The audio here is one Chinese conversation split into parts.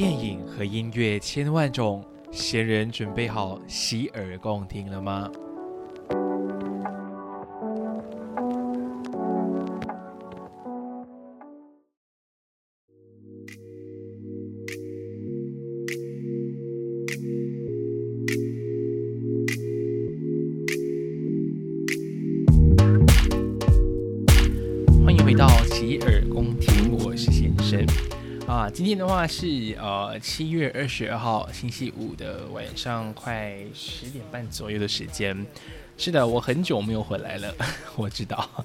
电影和音乐千万种，闲人准备好洗耳恭听了吗？欢迎回到洗耳恭听，我是先生啊。今天的话是呃七月二十二号星期五的晚上快十点半左右的时间。是的，我很久没有回来了，我知道，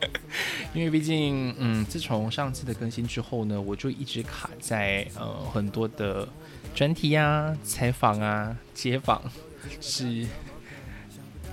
因为毕竟嗯，自从上次的更新之后呢，我就一直卡在呃很多的专题啊、采访啊、街访，是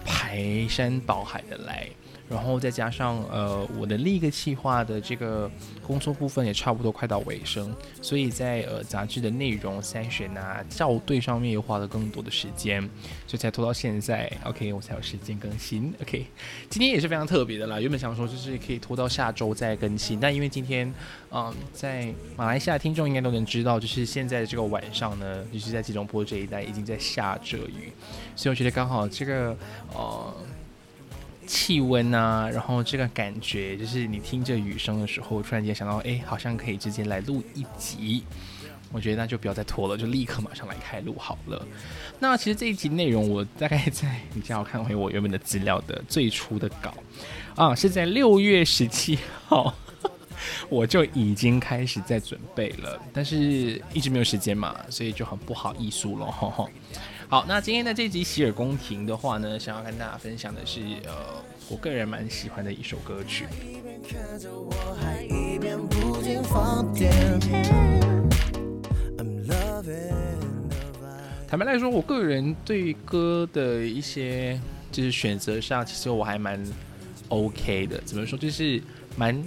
排山倒海的来。然后再加上呃我的另一个企划的这个工作部分也差不多快到尾声，所以在呃杂志的内容筛选啊校对上面又花了更多的时间，所以才拖到现在。OK，我才有时间更新。OK，今天也是非常特别的啦。原本想说就是可以拖到下周再更新，但因为今天嗯在马来西亚听众应该都能知道，就是现在的这个晚上呢，就是在吉隆坡这一带已经在下着雨，所以我觉得刚好这个呃。气温啊，然后这个感觉就是你听着雨声的时候，突然间想到，哎，好像可以直接来录一集。我觉得那就不要再拖了，就立刻马上来开录好了。那其实这一集内容，我大概在你叫我看回我原本的资料的最初的稿啊，是在六月十七号，我就已经开始在准备了，但是一直没有时间嘛，所以就很不好意思了，哈哈。好，那今天的这集洗耳恭听的话呢，想要跟大家分享的是，呃，我个人蛮喜欢的一首歌曲。坦白来说，我个人对歌的一些就是选择上，其实我还蛮 OK 的。怎么说，就是蛮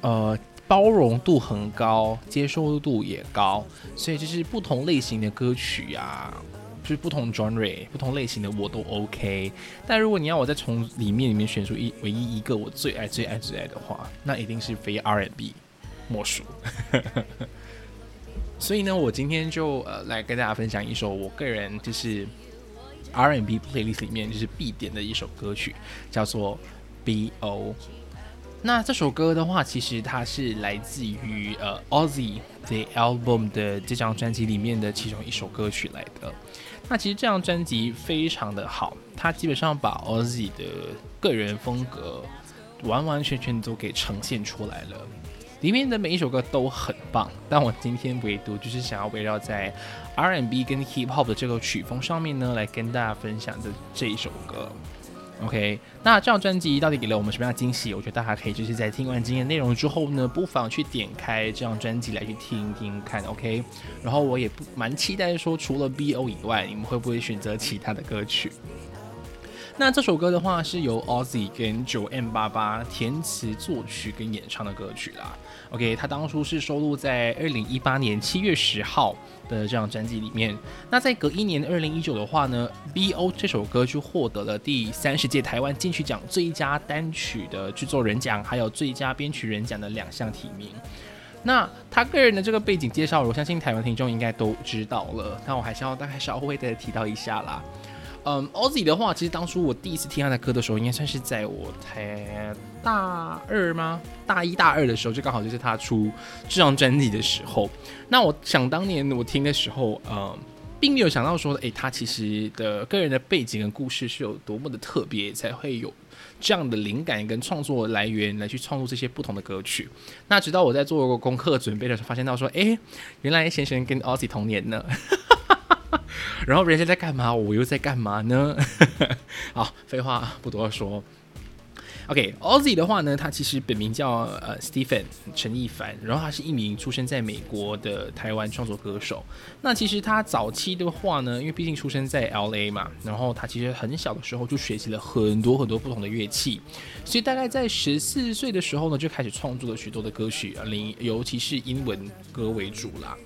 呃。包容度很高，接受度也高，所以就是不同类型的歌曲呀，就是不同 genre、不同类型的我都 OK。但如果你要我再从里面里面选出一唯一一个我最爱、最爱、最爱的话，那一定是非 R&B 莫属。所以呢，我今天就呃来跟大家分享一首我个人就是 R&B playlist 里面就是必点的一首歌曲，叫做 B.O。那这首歌的话，其实它是来自于呃 Ozzy The Album 的这张专辑里面的其中一首歌曲来的。那其实这张专辑非常的好，它基本上把 Ozzy 的个人风格完完全全都给呈现出来了。里面的每一首歌都很棒，但我今天唯独就是想要围绕在 R&B 跟 Hip Hop 的这个曲风上面呢，来跟大家分享的这一首歌。OK，那这张专辑到底给了我们什么样的惊喜？我觉得大家可以就是在听完今天内容之后呢，不妨去点开这张专辑来去听听看。OK，然后我也不蛮期待说，除了 BO 以外，你们会不会选择其他的歌曲？那这首歌的话是由 Ozzy 跟九 M 八八填词作曲跟演唱的歌曲啦。OK，它当初是收录在二零一八年七月十号的这张专辑里面。那在隔一年二零一九的话呢，BO 这首歌就获得了第三十届台湾金曲奖最佳单曲的制作人奖，还有最佳编曲人奖的两项提名。那他个人的这个背景介绍，我相信台湾听众应该都知道了。那我还是要大概稍微的提到一下啦。嗯，Ozzy 的话，其实当初我第一次听他的歌的时候，应该算是在我才大二吗？大一、大二的时候，就刚好就是他出这张专辑的时候。那我想当年我听的时候，嗯，并没有想到说，诶，他其实的个人的背景跟故事是有多么的特别，才会有这样的灵感跟创作来源来去创作这些不同的歌曲。那直到我在做功课准备的时候，发现到说，诶，原来先生跟 Ozzy 同年呢。然后人家在干嘛，我又在干嘛呢？好，废话不多说。OK，Ozzy 的话呢，他其实本名叫呃 Stephen 陈一凡，然后他是一名出生在美国的台湾创作歌手。那其实他早期的话呢，因为毕竟出生在 LA 嘛，然后他其实很小的时候就学习了很多很多不同的乐器，所以大概在十四岁的时候呢，就开始创作了许多的歌曲，啊，尤其是英文歌为主啦。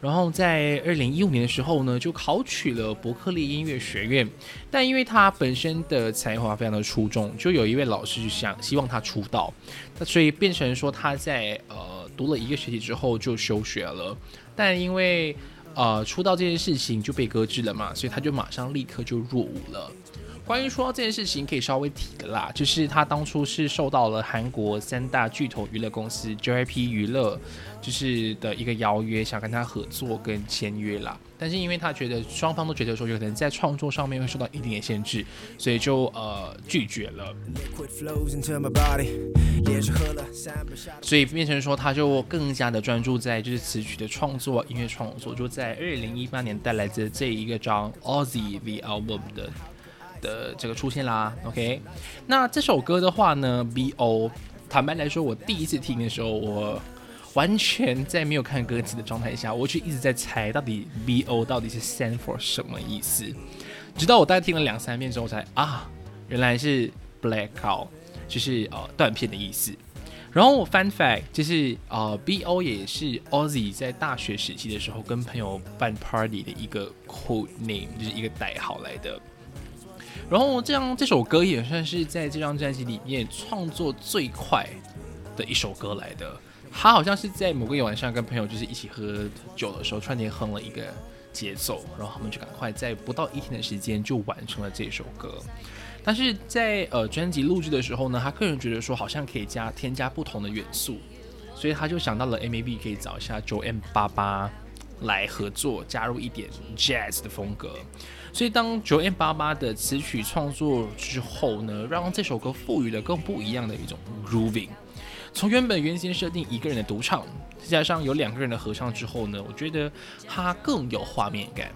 然后在二零一五年的时候呢，就考取了伯克利音乐学院。但因为他本身的才华非常的出众，就有一位老师就想希望他出道，那所以变成说他在呃读了一个学期之后就休学了。但因为呃出道这件事情就被搁置了嘛，所以他就马上立刻就入伍了。关于说这件事情，可以稍微提的啦，就是他当初是受到了韩国三大巨头娱乐公司 JYP 娱乐，就是的一个邀约，想跟他合作跟签约啦。但是因为他觉得双方都觉得说有可能在创作上面会受到一定的限制，所以就呃拒绝了。所以变成说他就更加的专注在就是词曲的创作、音乐创作，就在二零一八年带来的这一个张 Ozzy the Album 的。的这个出现啦，OK，那这首歌的话呢，BO，坦白来说，我第一次听的时候，我完全在没有看歌词的状态下，我就一直在猜到底 BO 到底是 stand for 什么意思，直到我大概听了两三遍之后，才啊，原来是 blackout，就是呃断片的意思。然后 fun fact 就是呃 BO 也是 Ozzy 在大学时期的时候跟朋友办 party 的一个 code name，就是一个代号来的。然后这样这首歌也算是在这张专辑里面创作最快的一首歌来的。他好像是在某个晚上跟朋友就是一起喝酒的时候，突然间哼了一个节奏，然后他们就赶快在不到一天的时间就完成了这首歌。但是在呃专辑录制的时候呢，他个人觉得说好像可以加添加不同的元素，所以他就想到了 M A B 可以找一下九 M 八八来合作，加入一点 Jazz 的风格。所以，当九 M 八八的词曲创作之后呢，让这首歌赋予了更不一样的一种 grooving。从原本原先设定一个人的独唱，再加上有两个人的合唱之后呢，我觉得它更有画面感。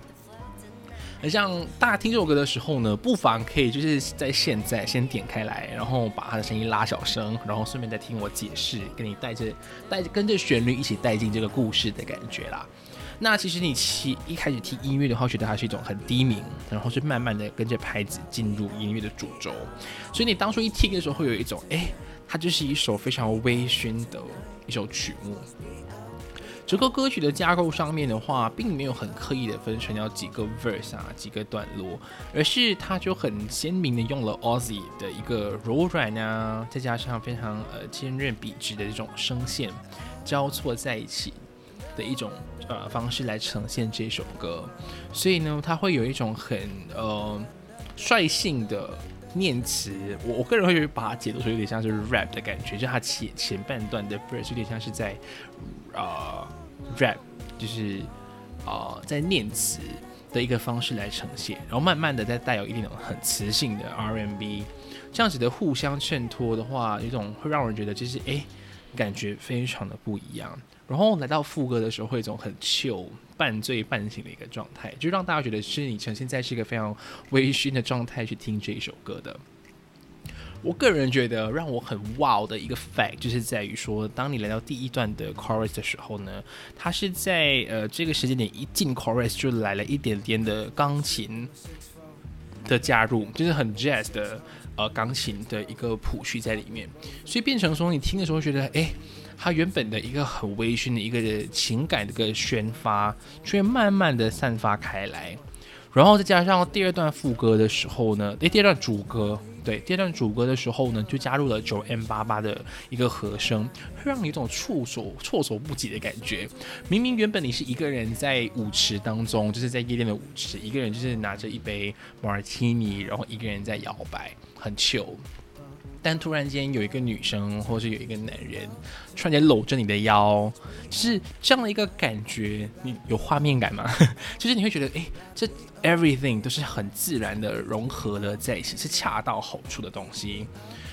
而像大家听这首歌的时候呢，不妨可以就是在现在先点开来，然后把它的声音拉小声，然后顺便再听我解释，跟你带着带着跟着旋律一起带进这个故事的感觉啦。那其实你其一开始听音乐的话，觉得它是一种很低鸣，然后是慢慢的跟着拍子进入音乐的主轴，所以你当初一听的时候，会有一种，哎，它就是一首非常微醺的一首曲目。整个歌曲的架构上面的话，并没有很刻意的分成要几个 verse 啊，几个段落，而是它就很鲜明的用了 Ozzy 的一个柔软啊，再加上非常呃坚韧笔直的这种声线交错在一起。的一种呃方式来呈现这首歌，所以呢，它会有一种很呃率性的念词。我我个人会把它解读成有点像是 rap 的感觉，就它前前半段的 verse 有点像是在啊 rap，就是啊在念词的一个方式来呈现，然后慢慢的再带有一点很磁性的 R&B，这样子的互相衬托的话，有一种会让人觉得就是哎感觉非常的不一样。然后来到副歌的时候，会一种很 chill、半醉半醒的一个状态，就让大家觉得是你呈现在是一个非常微醺的状态去听这一首歌的。我个人觉得让我很 wow 的一个 fact，就是在于说，当你来到第一段的 chorus 的时候呢，它是在呃这个时间点一进 chorus 就来了一点点的钢琴的加入，就是很 jazz 的呃钢琴的一个谱序在里面，所以变成说你听的时候觉得哎。它原本的一个很微醺的一个情感的一个宣发，却慢慢的散发开来，然后再加上第二段副歌的时候呢，诶，第二段主歌，对，第二段主歌的时候呢，就加入了九 M 八八的一个和声，会让你有种措手措手不及的感觉。明明原本你是一个人在舞池当中，就是在夜店的舞池，一个人就是拿着一杯马尔提尼，然后一个人在摇摆，很 chill。但突然间有一个女生，或者是有一个男人，突然间搂着你的腰，就是这样的一个感觉，你有画面感吗？就是你会觉得，哎，这 everything 都是很自然的融合了在一起，是恰到好处的东西。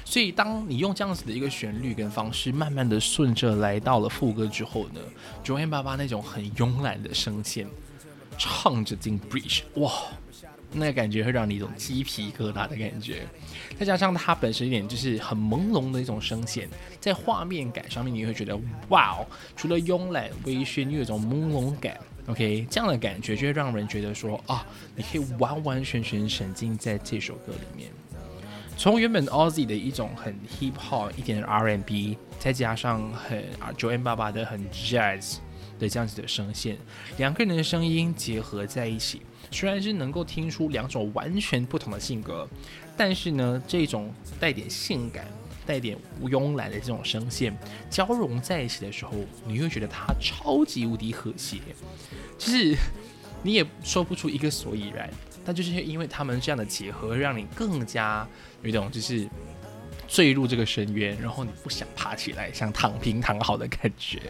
所以当你用这样子的一个旋律跟方式，慢慢的顺着来到了副歌之后呢，九 N 八八那种很慵懒的声线，唱着进 bridge，哇！那个感觉会让你一种鸡皮疙瘩的感觉，再加上它本身一点就是很朦胧的一种声线，在画面感上面你会觉得哇哦，除了慵懒微醺，又有种朦胧感。OK，这样的感觉就会让人觉得说啊，你可以完完全全沉浸在这首歌里面。从原本 Ozzy 的一种很 Hip Hop 一点 R&B，再加上很九 M 八八的很 Jazz。的这样子的声线，两个人的声音结合在一起，虽然是能够听出两种完全不同的性格，但是呢，这种带点性感、带点慵懒的这种声线交融在一起的时候，你会觉得它超级无敌和谐，就是你也说不出一个所以然，但就是因为他们这样的结合，让你更加有一种就是坠入这个深渊，然后你不想爬起来，想躺平躺好的感觉。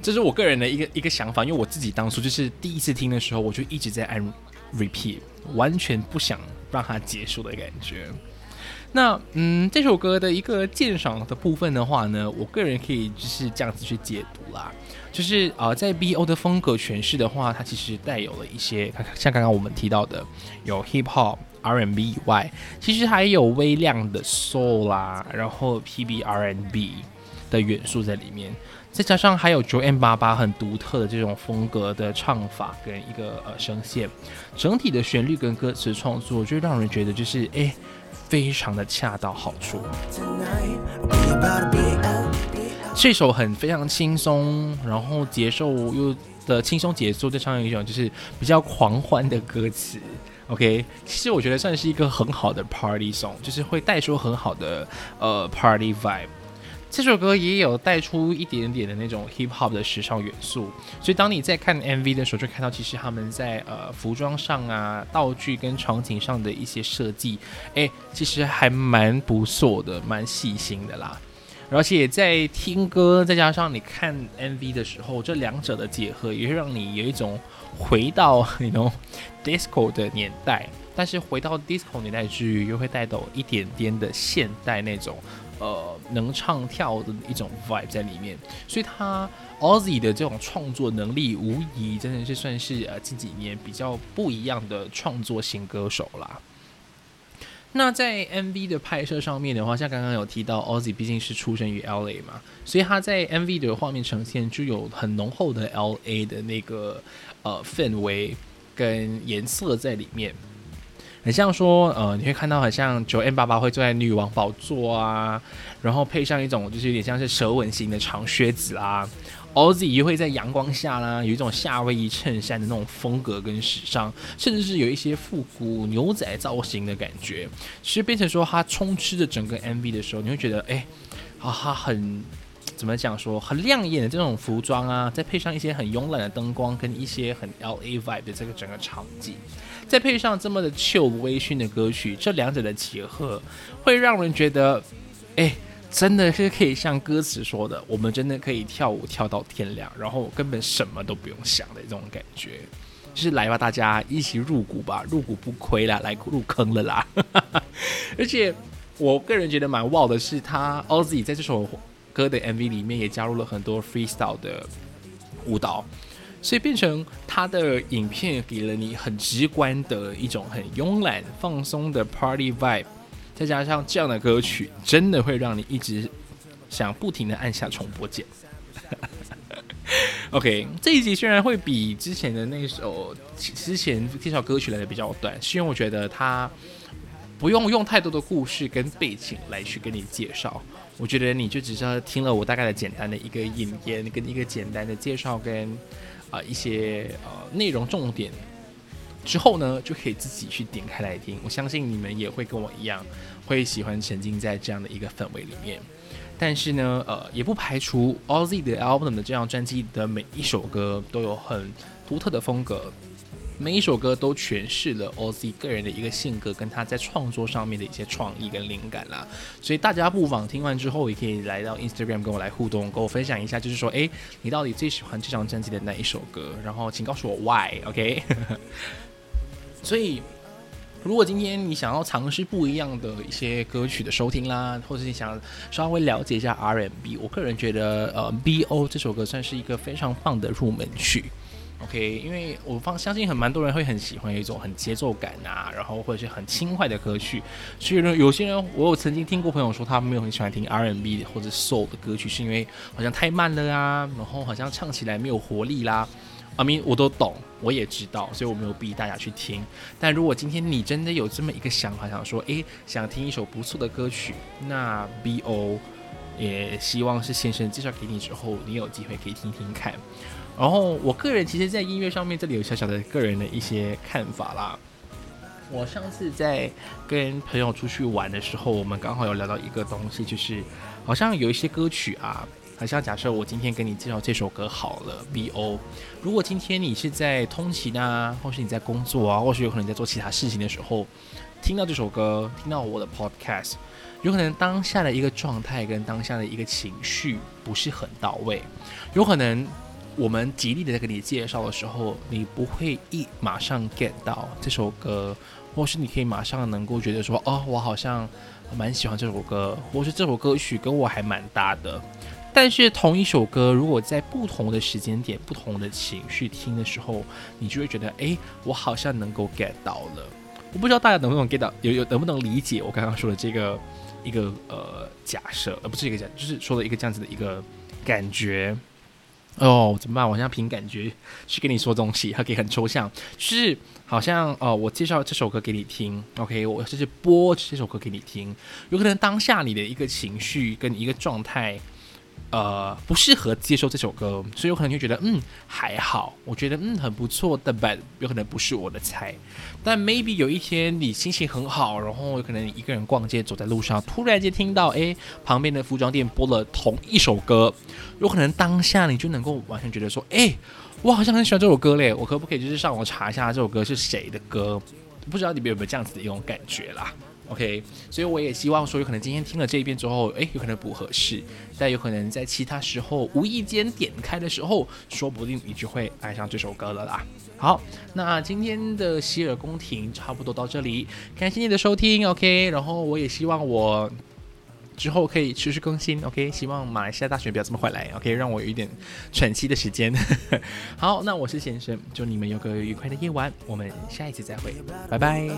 这是我个人的一个一个想法，因为我自己当初就是第一次听的时候，我就一直在按 repeat，完全不想让它结束的感觉。那嗯，这首歌的一个鉴赏的部分的话呢，我个人可以就是这样子去解读啦，就是啊，在 B.O 的风格诠释的话，它其实带有了一些像刚刚我们提到的有 hip hop、R&B 以外，其实还有微量的 soul 啦，然后 pbrnb 的元素在里面。再加上还有九 M 八八很独特的这种风格的唱法跟一个呃声线，整体的旋律跟歌词创作就让人觉得就是哎，非常的恰到好处。这首很非常轻松，然后节奏又的轻松节奏，再唱一种就是比较狂欢的歌词。OK，其实我觉得算是一个很好的 Party song，就是会带出很好的呃 Party vibe。这首歌也有带出一点点的那种 hip hop 的时尚元素，所以当你在看 MV 的时候，就看到其实他们在呃服装上啊、道具跟场景上的一些设计，哎，其实还蛮不错的，蛮细心的啦。而且在听歌再加上你看 MV 的时候，这两者的结合，也会让你有一种回到那种 disco 的年代，但是回到 disco 年代之余，又会带走一点点的现代那种。呃，能唱跳的一种 vibe 在里面，所以他 Ozzy 的这种创作能力，无疑真的是算是呃近几年比较不一样的创作型歌手啦。那在 MV 的拍摄上面的话，像刚刚有提到 Ozzy 毕竟是出生于 LA 嘛，所以他在 MV 的画面呈现就有很浓厚的 LA 的那个呃氛围跟颜色在里面。很像说，呃，你会看到很像九 M 八八会坐在女王宝座啊，然后配上一种就是有点像是蛇纹型的长靴子啦，Ozzy 也会在阳光下啦，有一种夏威夷衬衫的那种风格跟时尚，甚至是有一些复古牛仔造型的感觉。其实变成说它充斥着整个 MV 的时候，你会觉得，哎，啊，它很。怎么讲说很亮眼的这种服装啊，再配上一些很慵懒的灯光跟一些很 L A vibe 的这个整个场景，再配上这么的 chill 微醺的歌曲，这两者的结合会让人觉得，哎，真的是可以像歌词说的，我们真的可以跳舞跳到天亮，然后根本什么都不用想的这种感觉，就是来吧，大家一起入股吧，入股不亏啦，来入坑了啦。而且我个人觉得蛮 wow 的是，他 Ozzy 在这首。歌的 MV 里面也加入了很多 freestyle 的舞蹈，所以变成他的影片给了你很直观的一种很慵懒放松的 party vibe，再加上这样的歌曲，真的会让你一直想不停的按下重播键。OK，这一集虽然会比之前的那首之前介绍歌曲来的比较短，是因为我觉得他不用用太多的故事跟背景来去跟你介绍。我觉得你就只是听了我大概的简单的一个引言，跟一个简单的介绍，跟啊一些呃内容重点之后呢，就可以自己去点开来听。我相信你们也会跟我一样，会喜欢沉浸在这样的一个氛围里面。但是呢，呃，也不排除 Ozzy 的 album 的这张专辑的每一首歌都有很独特的风格。每一首歌都诠释了 Oz 个人的一个性格，跟他在创作上面的一些创意跟灵感啦。所以大家不妨听完之后，也可以来到 Instagram 跟我来互动，跟我分享一下，就是说，哎，你到底最喜欢这张专辑的哪一首歌？然后请告诉我 Why，OK？所以，如果今天你想要尝试不一样的一些歌曲的收听啦，或者你想稍微了解一下 R&B，我个人觉得，呃，BO 这首歌算是一个非常棒的入门曲。OK，因为我方相信很蛮多人会很喜欢一种很节奏感啊，然后或者是很轻快的歌曲。所以呢，有些人我有曾经听过朋友说，他没有很喜欢听 R&B 或者 Soul 的歌曲，是因为好像太慢了啊，然后好像唱起来没有活力啦。阿明我都懂，我也知道，所以我没有逼大家去听。但如果今天你真的有这么一个想法，想说，诶，想听一首不错的歌曲，那 BO。也希望是先生介绍给你之后，你有机会可以听听看。然后我个人其实，在音乐上面，这里有小小的个人的一些看法啦。我上次在跟朋友出去玩的时候，我们刚好有聊到一个东西，就是好像有一些歌曲啊，好像假设我今天跟你介绍这首歌好了，B O。如果今天你是在通勤啊，或是你在工作啊，或是有可能在做其他事情的时候，听到这首歌，听到我的 Podcast，有可能当下的一个状态跟当下的一个情绪不是很到位，有可能我们极力的在给你介绍的时候，你不会一马上 get 到这首歌。或是你可以马上能够觉得说，哦，我好像蛮喜欢这首歌，或是这首歌曲跟我还蛮搭的。但是同一首歌，如果在不同的时间点、不同的情绪听的时候，你就会觉得，哎，我好像能够 get 到了。我不知道大家能不能 get 到，有有能不能理解我刚刚说的这个一个呃假设，而不是一个假，就是说的一个这样子的一个感觉。哦，怎么办？我好像凭感觉去跟你说东西，它可以很抽象，就是好像哦，我介绍这首歌给你听，OK，我就是播这首歌给你听，有可能当下你的一个情绪跟一个状态。呃，不适合接受这首歌，所以有可能就觉得，嗯，还好，我觉得，嗯，很不错的，but 有可能不是我的菜。但 maybe 有一天你心情很好，然后有可能你一个人逛街，走在路上，突然间听到，哎，旁边的服装店播了同一首歌，有可能当下你就能够完全觉得说，哎，我好像很喜欢这首歌嘞，我可不可以就是上网查一下这首歌是谁的歌？不知道你们有没有这样子的一种感觉啦？OK，所以我也希望说，有可能今天听了这一遍之后，诶，有可能不合适，但有可能在其他时候无意间点开的时候，说不定你就会爱上这首歌了啦。好，那今天的洗耳恭听差不多到这里，感谢你的收听，OK，然后我也希望我。之后可以持续更新，OK？希望马来西亚大选不要这么快来，OK？让我有一点喘息的时间。好，那我是先生，祝你们有个愉快的夜晚，我们下一次再会，拜拜。